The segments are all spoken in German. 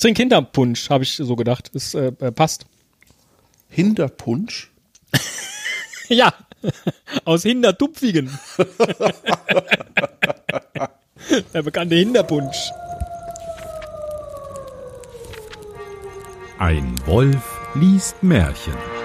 Ich trinke Hinterpunsch, habe ich so gedacht. Es äh, äh, passt. Hinterpunsch? ja, aus Hintertupfigen. Der bekannte Hinterpunsch. Ein Wolf liest Märchen.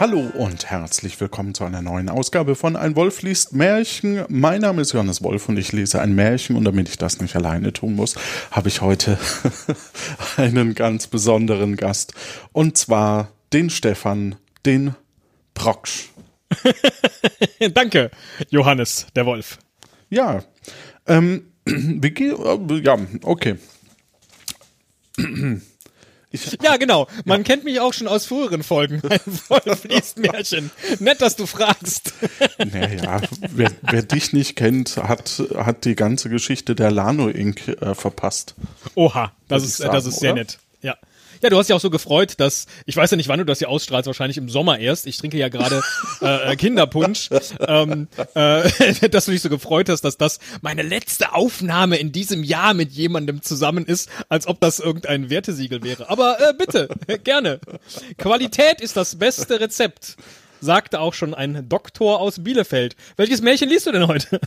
Hallo und herzlich willkommen zu einer neuen Ausgabe von Ein Wolf liest Märchen. Mein Name ist Johannes Wolf und ich lese ein Märchen und damit ich das nicht alleine tun muss, habe ich heute einen ganz besonderen Gast und zwar den Stefan, den Proksch. Danke, Johannes, der Wolf. Ja, ähm, wie geht, ja, okay. Ich, ja, genau. Man ja. kennt mich auch schon aus früheren Folgen. Ein Wolf liest Märchen. Nett, dass du fragst. Naja, wer, wer, dich nicht kennt, hat, hat die ganze Geschichte der Lano Inc. Äh, verpasst. Oha, das ist, sagen, das ist sehr oder? nett. Ja. Ja, du hast ja auch so gefreut, dass, ich weiß ja nicht, wann du das hier ausstrahlst, wahrscheinlich im Sommer erst. Ich trinke ja gerade äh, äh, Kinderpunsch, ähm, äh, dass du dich so gefreut hast, dass das meine letzte Aufnahme in diesem Jahr mit jemandem zusammen ist, als ob das irgendein Wertesiegel wäre. Aber äh, bitte, gerne. Qualität ist das beste Rezept sagte auch schon ein Doktor aus Bielefeld. Welches Märchen liest du denn heute?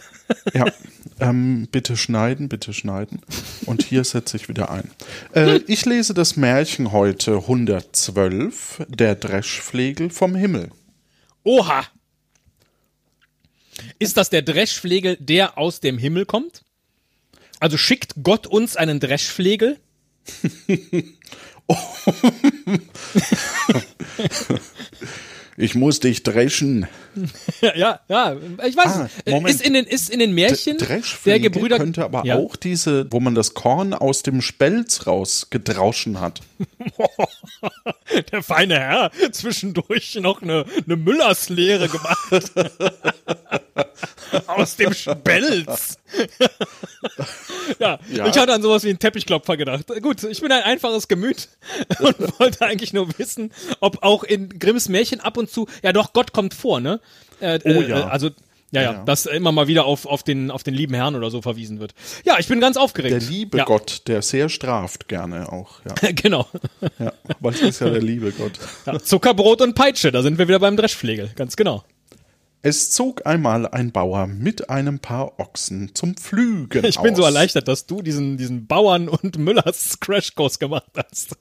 ja, ähm, bitte schneiden, bitte schneiden. Und hier setze ich wieder ein. Äh, ich lese das Märchen heute 112, der Dreschflegel vom Himmel. Oha! Ist das der Dreschflegel, der aus dem Himmel kommt? Also schickt Gott uns einen Dreschflegel? oh. ich muss dich dreschen. ja, ja, ich weiß. Ah, Moment. Ist in den, ist in den Märchen der Gebrüder könnte aber ja. auch diese, wo man das Korn aus dem Spelz rausgedrauschen hat. der feine Herr zwischendurch noch eine, eine Müllerslehre gemacht. aus dem Spelz. ja, ja, ich hatte an sowas wie einen Teppichklopfer gedacht. Gut, ich bin ein einfaches Gemüt und wollte eigentlich nur wissen, ob auch in Grimms Märchen ab und zu, ja doch, Gott kommt vor, ne? Äh, oh ja. Äh, also ja, ja, ja, dass immer mal wieder auf, auf, den, auf den lieben Herrn oder so verwiesen wird. Ja, ich bin ganz aufgeregt. Der liebe ja. Gott, der sehr straft gerne auch. Ja. genau. Ja, weil es ist ja der liebe Gott. Ja, Zuckerbrot und Peitsche, da sind wir wieder beim Dreschflegel, ganz genau. Es zog einmal ein Bauer mit einem Paar Ochsen zum Pflügen Ich bin aus. so erleichtert, dass du diesen, diesen Bauern und Müllers Crashkurs gemacht hast.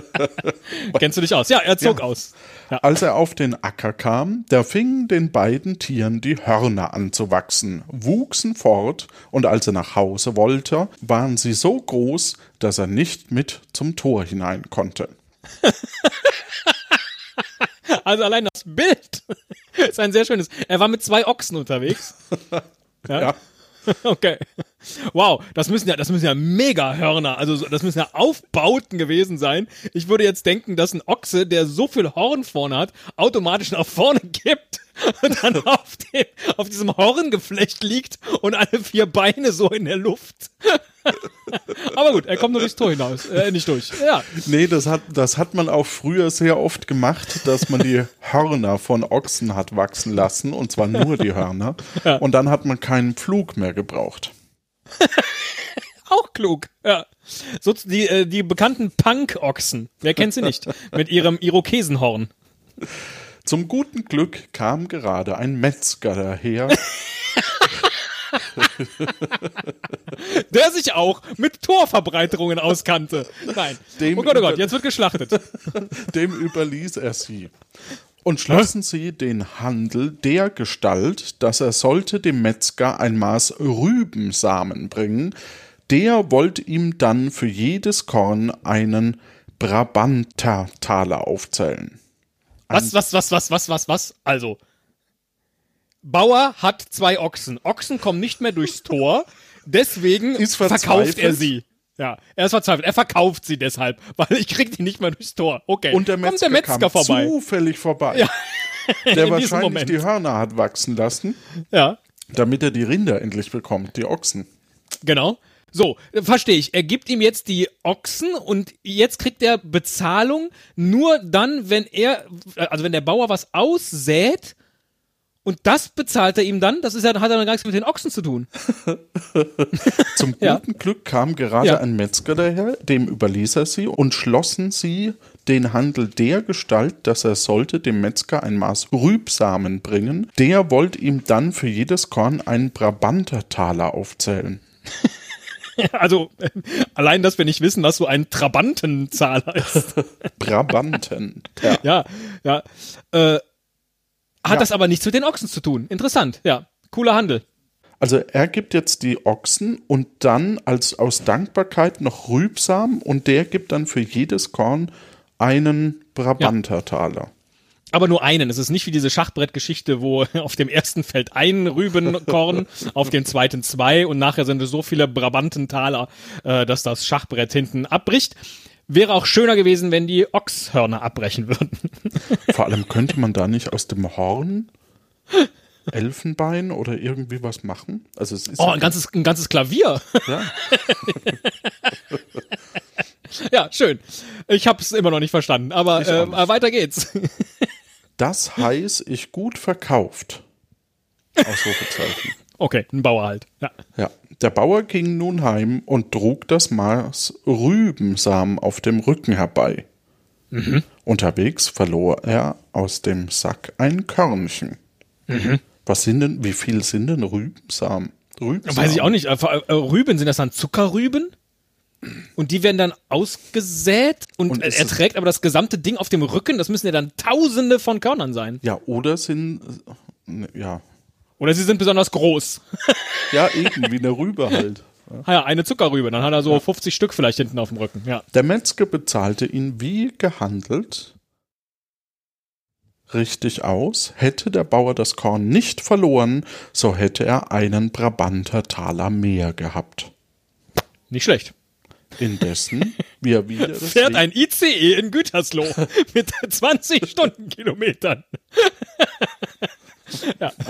Kennst du dich aus? Ja, er zog ja. aus. Ja. Als er auf den Acker kam, da fingen den beiden Tieren die Hörner an zu wachsen, wuchsen fort, und als er nach Hause wollte, waren sie so groß, dass er nicht mit zum Tor hinein konnte. Also allein das Bild ist ein sehr schönes. Er war mit zwei Ochsen unterwegs. ja. ja. Okay. Wow, das müssen ja, das müssen ja mega Hörner, also das müssen ja Aufbauten gewesen sein. Ich würde jetzt denken, dass ein Ochse, der so viel Horn vorne hat, automatisch nach vorne kippt und dann auf, dem, auf diesem Horngeflecht liegt und alle vier Beine so in der Luft. Aber gut, er kommt nur durchs Tor hinaus, äh, nicht durch. Ja. Nee, das hat, das hat man auch früher sehr oft gemacht, dass man die Hörner von Ochsen hat wachsen lassen, und zwar nur die Hörner. Ja. Und dann hat man keinen Pflug mehr gebraucht. Auch klug, ja. So, die, äh, die bekannten Punk-Ochsen. Wer kennt sie nicht? Mit ihrem Irokesenhorn. Zum guten Glück kam gerade ein Metzger daher. Der sich auch mit Torverbreiterungen auskannte. Nein. Dem oh Gott, oh Gott, jetzt wird geschlachtet. Dem überließ er sie. Und schlossen sie den Handel der Gestalt, dass er sollte dem Metzger ein Maß Rübensamen bringen, der wollte ihm dann für jedes Korn einen Brabanter-Taler aufzählen. Was, was, was, was, was, was, was? Also, Bauer hat zwei Ochsen. Ochsen kommen nicht mehr durchs Tor, deswegen verkauft er sie. Ja, er ist verzweifelt. Er verkauft sie deshalb, weil ich krieg die nicht mehr durchs Tor. Okay. Und der Metzger, Kommt der Metzger kam vorbei. zufällig vorbei. Ja. der wahrscheinlich die Hörner hat wachsen lassen. Ja. Damit er die Rinder endlich bekommt, die Ochsen. Genau. So, verstehe ich. Er gibt ihm jetzt die Ochsen und jetzt kriegt er Bezahlung nur dann, wenn er, also wenn der Bauer was aussät und das bezahlt er ihm dann. Das ist ja, hat er dann gar nichts mit den Ochsen zu tun. Zum guten ja. Glück kam gerade ja. ein Metzger daher, dem überließ er sie und schlossen sie den Handel der Gestalt, dass er sollte dem Metzger ein Maß Rübsamen bringen. Der wollte ihm dann für jedes Korn einen Brabantertaler aufzählen. Also allein, dass wir nicht wissen, was so ein Trabantenzahler ist. Brabanten. Ja, ja. ja. Äh, hat ja. das aber nichts mit den Ochsen zu tun. Interessant, ja. Cooler Handel. Also er gibt jetzt die Ochsen und dann als aus Dankbarkeit noch Rübsam und der gibt dann für jedes Korn einen Brabantertaler. Ja. Aber nur einen. Es ist nicht wie diese Schachbrettgeschichte, wo auf dem ersten fällt ein Rübenkorn, auf dem zweiten zwei und nachher sind es so viele Brabantentaler, äh, dass das Schachbrett hinten abbricht. Wäre auch schöner gewesen, wenn die Ochshörner abbrechen würden. Vor allem könnte man da nicht aus dem Horn Elfenbein oder irgendwie was machen? Also es ist oh, ein ganzes, ein ganzes Klavier. Ja. ja, schön. Ich habe es immer noch nicht verstanden, aber äh, nicht. weiter geht's. das heißt, ich gut verkauft. Ausrufezeichen. Okay, ein Bauer halt. Ja. ja. Der Bauer ging nun heim und trug das Maß Rübensamen auf dem Rücken herbei. Mhm. Unterwegs verlor er aus dem Sack ein Körnchen. Mhm. Was sind denn, wie viel sind denn Rübensamen? Rübensamen? Weiß ich auch nicht. Äh, äh, Rüben, sind das dann Zuckerrüben? Und die werden dann ausgesät und, und er trägt aber das gesamte Ding auf dem Rücken. Das müssen ja dann Tausende von Körnern sein. Ja, oder sind, äh, ja, oder sie sind besonders groß. ja, eben, wie eine Rübe halt. Ah ja, eine Zuckerrübe. Dann hat er so ja. 50 Stück vielleicht hinten auf dem Rücken. Ja. Der Metzger bezahlte ihn wie gehandelt richtig aus. Hätte der Bauer das Korn nicht verloren, so hätte er einen Brabanter Taler mehr gehabt. Nicht schlecht. Indessen, wie er wieder fährt ein ICE in Gütersloh mit 20 Stundenkilometern. Ja.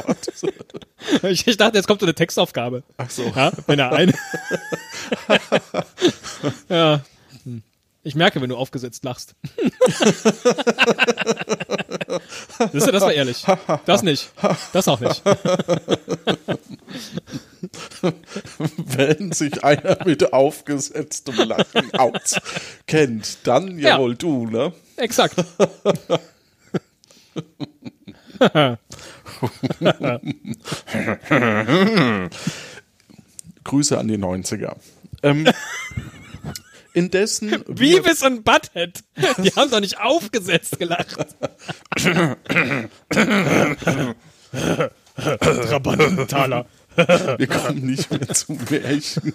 Ich, ich, dachte, jetzt kommt so eine Textaufgabe. Ach so. Ja, wenn er eine. ja. Hm. Ich merke, wenn du aufgesetzt lachst. Siehst du, das war ehrlich. Das nicht. Das auch nicht. Wenn sich einer mit aufgesetztem Lachen auskennt, dann jawohl ja. du, ne? Exakt. Grüße an die 90er. Ähm, indessen. Beavis und Butthead. Die haben doch nicht aufgesetzt gelacht. Trabantentaler. Wir kommen nicht mehr zu Märchen.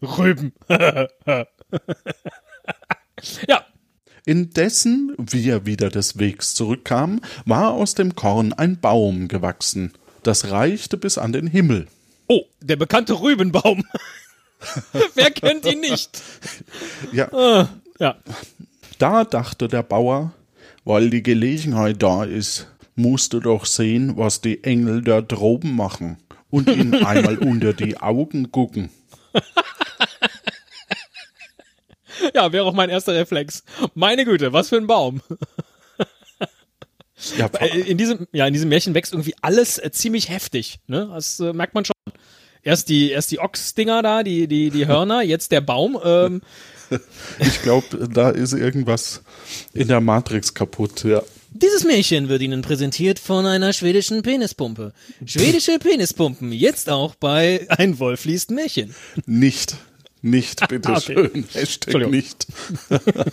Rüben. ja, Indessen, wie er wieder des Wegs zurückkam, war aus dem Korn ein Baum gewachsen. Das reichte bis an den Himmel. Oh, der bekannte Rübenbaum. Wer kennt ihn nicht? Ja. Ah, ja. Da dachte der Bauer, weil die Gelegenheit da ist, musst du doch sehen, was die Engel da droben machen und ihn einmal unter die Augen gucken. Ja, wäre auch mein erster Reflex. Meine Güte, was für ein Baum. Ja, in diesem, ja, in diesem Märchen wächst irgendwie alles äh, ziemlich heftig. Ne? Das äh, merkt man schon. Erst die, erst die Ochsdinger da, die, die, die Hörner, jetzt der Baum. Ähm. Ich glaube, da ist irgendwas in der Matrix kaputt, ja. Dieses Märchen wird Ihnen präsentiert von einer schwedischen Penispumpe. Schwedische Penispumpen, jetzt auch bei Ein Wolf liest Märchen. Nicht. Nicht, bitteschön. okay. Hashtag nicht.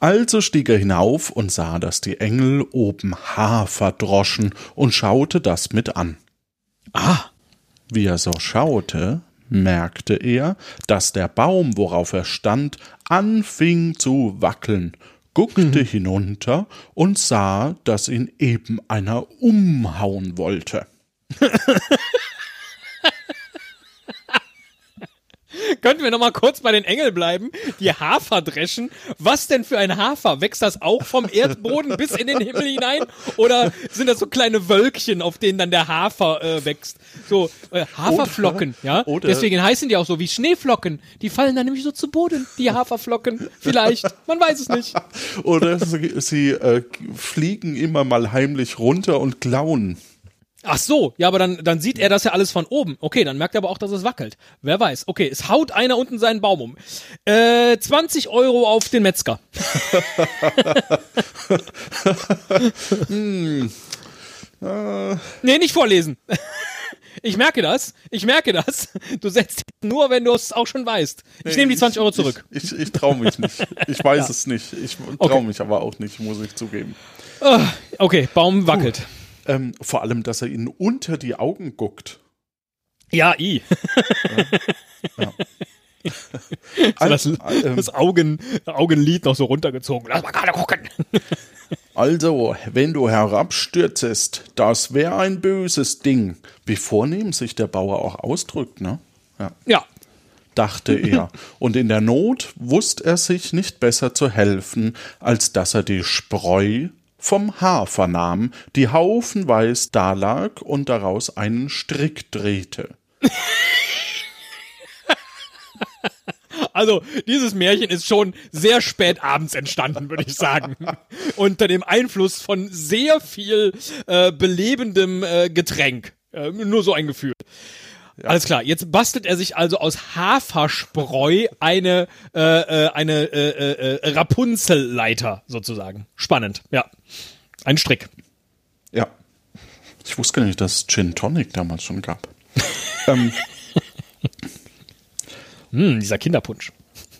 Also stieg er hinauf und sah, dass die Engel oben Hafer droschen und schaute das mit an. Ah! Wie er so schaute, merkte er, dass der Baum, worauf er stand, anfing zu wackeln, guckte mhm. hinunter und sah, dass ihn eben einer umhauen wollte. könnten wir noch mal kurz bei den Engel bleiben, die Hafer dreschen. Was denn für ein Hafer? Wächst das auch vom Erdboden bis in den Himmel hinein? Oder sind das so kleine Wölkchen, auf denen dann der Hafer äh, wächst? So äh, Haferflocken, Oder- ja? oder- Deswegen heißen die auch so wie Schneeflocken. Die fallen dann nämlich so zu Boden, die Haferflocken. Vielleicht, man weiß es nicht. Oder sie, sie äh, fliegen immer mal heimlich runter und klauen. Ach so, ja, aber dann, dann sieht er das ja alles von oben. Okay, dann merkt er aber auch, dass es wackelt. Wer weiß. Okay, es haut einer unten seinen Baum um. Äh, 20 Euro auf den Metzger. nee, nicht vorlesen. Ich merke das. Ich merke das. Du setzt nur, wenn du es auch schon weißt. Ich nehme die 20 Euro zurück. Ich, ich, ich traue mich nicht. Ich weiß es nicht. Ich traue Okay. mich aber auch nicht, muss ich zugeben. Okay, Baum wackelt. Ähm, vor allem, dass er ihnen unter die Augen guckt. Ja, i. Als, Das, ähm, das Augen, Augenlid noch so runtergezogen. Lass mal gerade gucken. also, wenn du herabstürzest, das wäre ein böses Ding. Wie vornehm sich der Bauer auch ausdrückt, ne? Ja. Ja. dachte er, und in der Not wusste er sich nicht besser zu helfen, als dass er die Spreu vom Hafer nahm, die haufenweis dalag und daraus einen Strick drehte. Also, dieses Märchen ist schon sehr spät abends entstanden, würde ich sagen. Unter dem Einfluss von sehr viel äh, belebendem äh, Getränk. Äh, nur so ein Gefühl. Alles klar, jetzt bastelt er sich also aus Haferspreu eine, äh, äh, eine äh, äh, Rapunzelleiter sozusagen. Spannend, ja. Ein Strick. Ja. Ich wusste gar nicht, dass es Gin Tonic damals schon gab. ähm, Hm, dieser Kinderpunsch.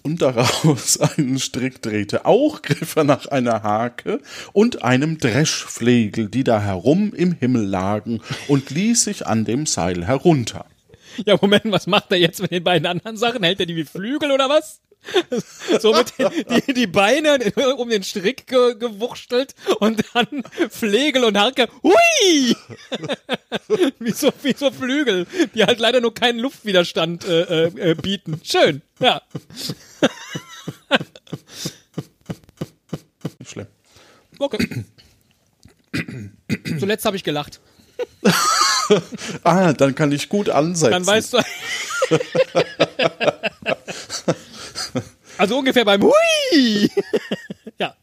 und daraus einen Strick drehte. Auch griff er nach einer Hake und einem Dreschflegel, die da herum im Himmel lagen, und ließ sich an dem Seil herunter. Ja, Moment, was macht er jetzt mit den beiden anderen Sachen? Hält er die wie Flügel oder was? So mit den, die, die Beine um den Strick ge, gewurschtelt und dann Flegel und Harke. Hui! wie, so, wie so Flügel, die halt leider nur keinen Luftwiderstand äh, äh, äh, bieten. Schön, ja. Schlimm. Okay. Zuletzt habe ich gelacht. Ah, dann kann ich gut ansetzen. Dann weißt du. also ungefähr beim Hui! ja.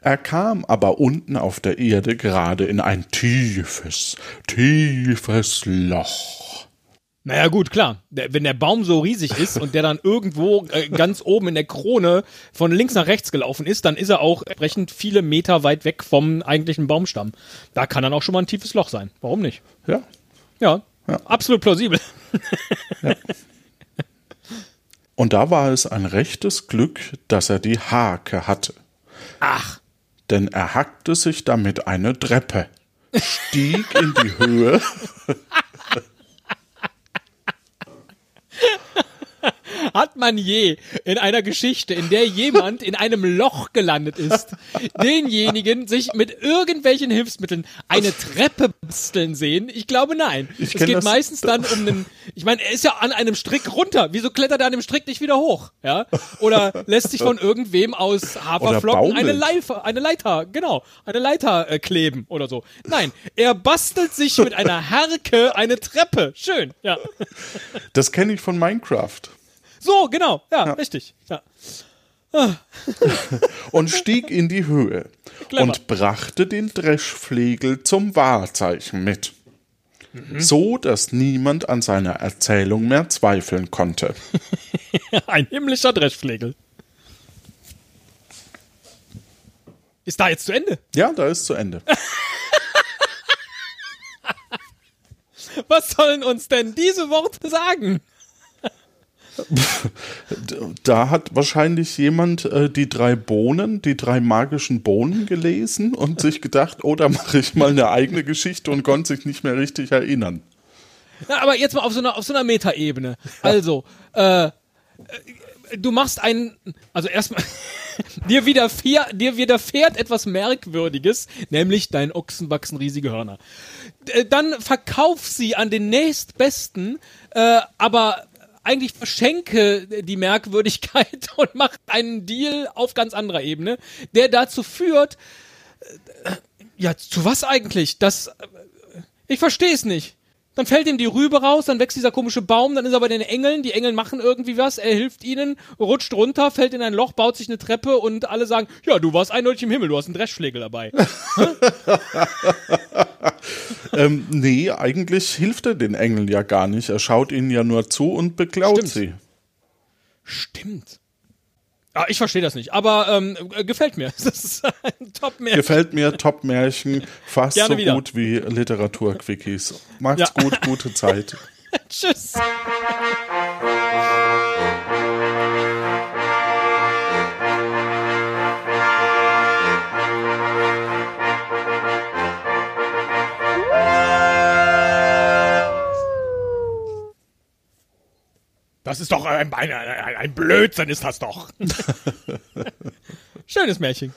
Er kam aber unten auf der Erde gerade in ein tiefes, tiefes Loch. Naja, gut, klar. Wenn der Baum so riesig ist und der dann irgendwo äh, ganz oben in der Krone von links nach rechts gelaufen ist, dann ist er auch entsprechend viele Meter weit weg vom eigentlichen Baumstamm. Da kann dann auch schon mal ein tiefes Loch sein. Warum nicht? Ja. Ja, Ja. absolut plausibel. Und da war es ein rechtes Glück, dass er die Hake hatte. Ach, Denn er hackte sich damit eine Treppe, stieg in die Höhe hat man je in einer Geschichte, in der jemand in einem Loch gelandet ist, denjenigen sich mit irgendwelchen Hilfsmitteln eine Treppe basteln sehen? Ich glaube nein. Ich es geht meistens dann um einen, ich meine, er ist ja an einem Strick runter. Wieso klettert er an dem Strick nicht wieder hoch? Ja? Oder lässt sich von irgendwem aus Haferflocken eine. Leiter, eine Leiter, genau, eine Leiter äh, kleben oder so. Nein, er bastelt sich mit einer Harke eine Treppe. Schön, ja. Das kenne ich von Minecraft. So, genau, ja, richtig. Ja. Und stieg in die Höhe Clever. und brachte den Dreschflegel zum Wahrzeichen mit. So, dass niemand an seiner Erzählung mehr zweifeln konnte. Ein himmlischer Dreschflegel. Ist da jetzt zu Ende? Ja, da ist zu Ende. Was sollen uns denn diese Worte sagen? Da hat wahrscheinlich jemand äh, die drei Bohnen, die drei magischen Bohnen gelesen und sich gedacht, oh, da mache ich mal eine eigene Geschichte und konnte sich nicht mehr richtig erinnern. Na, aber jetzt mal auf so einer, so einer Metaebene. Also, äh, äh, du machst einen, also erstmal, dir widerfährt, dir widerfährt etwas Merkwürdiges, nämlich dein Ochsen wachsen riesige Hörner. D- Dann verkauf sie an den nächstbesten, äh, aber eigentlich verschenke die Merkwürdigkeit und mache einen Deal auf ganz anderer Ebene, der dazu führt, äh, ja, zu was eigentlich? Das, äh, ich verstehe es nicht. Dann fällt ihm die Rübe raus, dann wächst dieser komische Baum, dann ist er bei den Engeln, die Engel machen irgendwie was, er hilft ihnen, rutscht runter, fällt in ein Loch, baut sich eine Treppe und alle sagen, ja, du warst eindeutig im Himmel, du hast einen Dreschschlägel dabei. ähm, nee, eigentlich hilft er den Engeln ja gar nicht. Er schaut ihnen ja nur zu und beklaut Stimmt. sie. Stimmt. Ah, ich verstehe das nicht, aber ähm, äh, gefällt mir. Das ist ein Top-Märchen. Gefällt mir Top-Märchen fast Gerne so wieder. gut wie Literatur-Quickies. Macht's Ja. gut, gute Zeit. Tschüss. Das ist doch ein, ein, ein, ein Blödsinn, ist das doch. Schönes Märchen.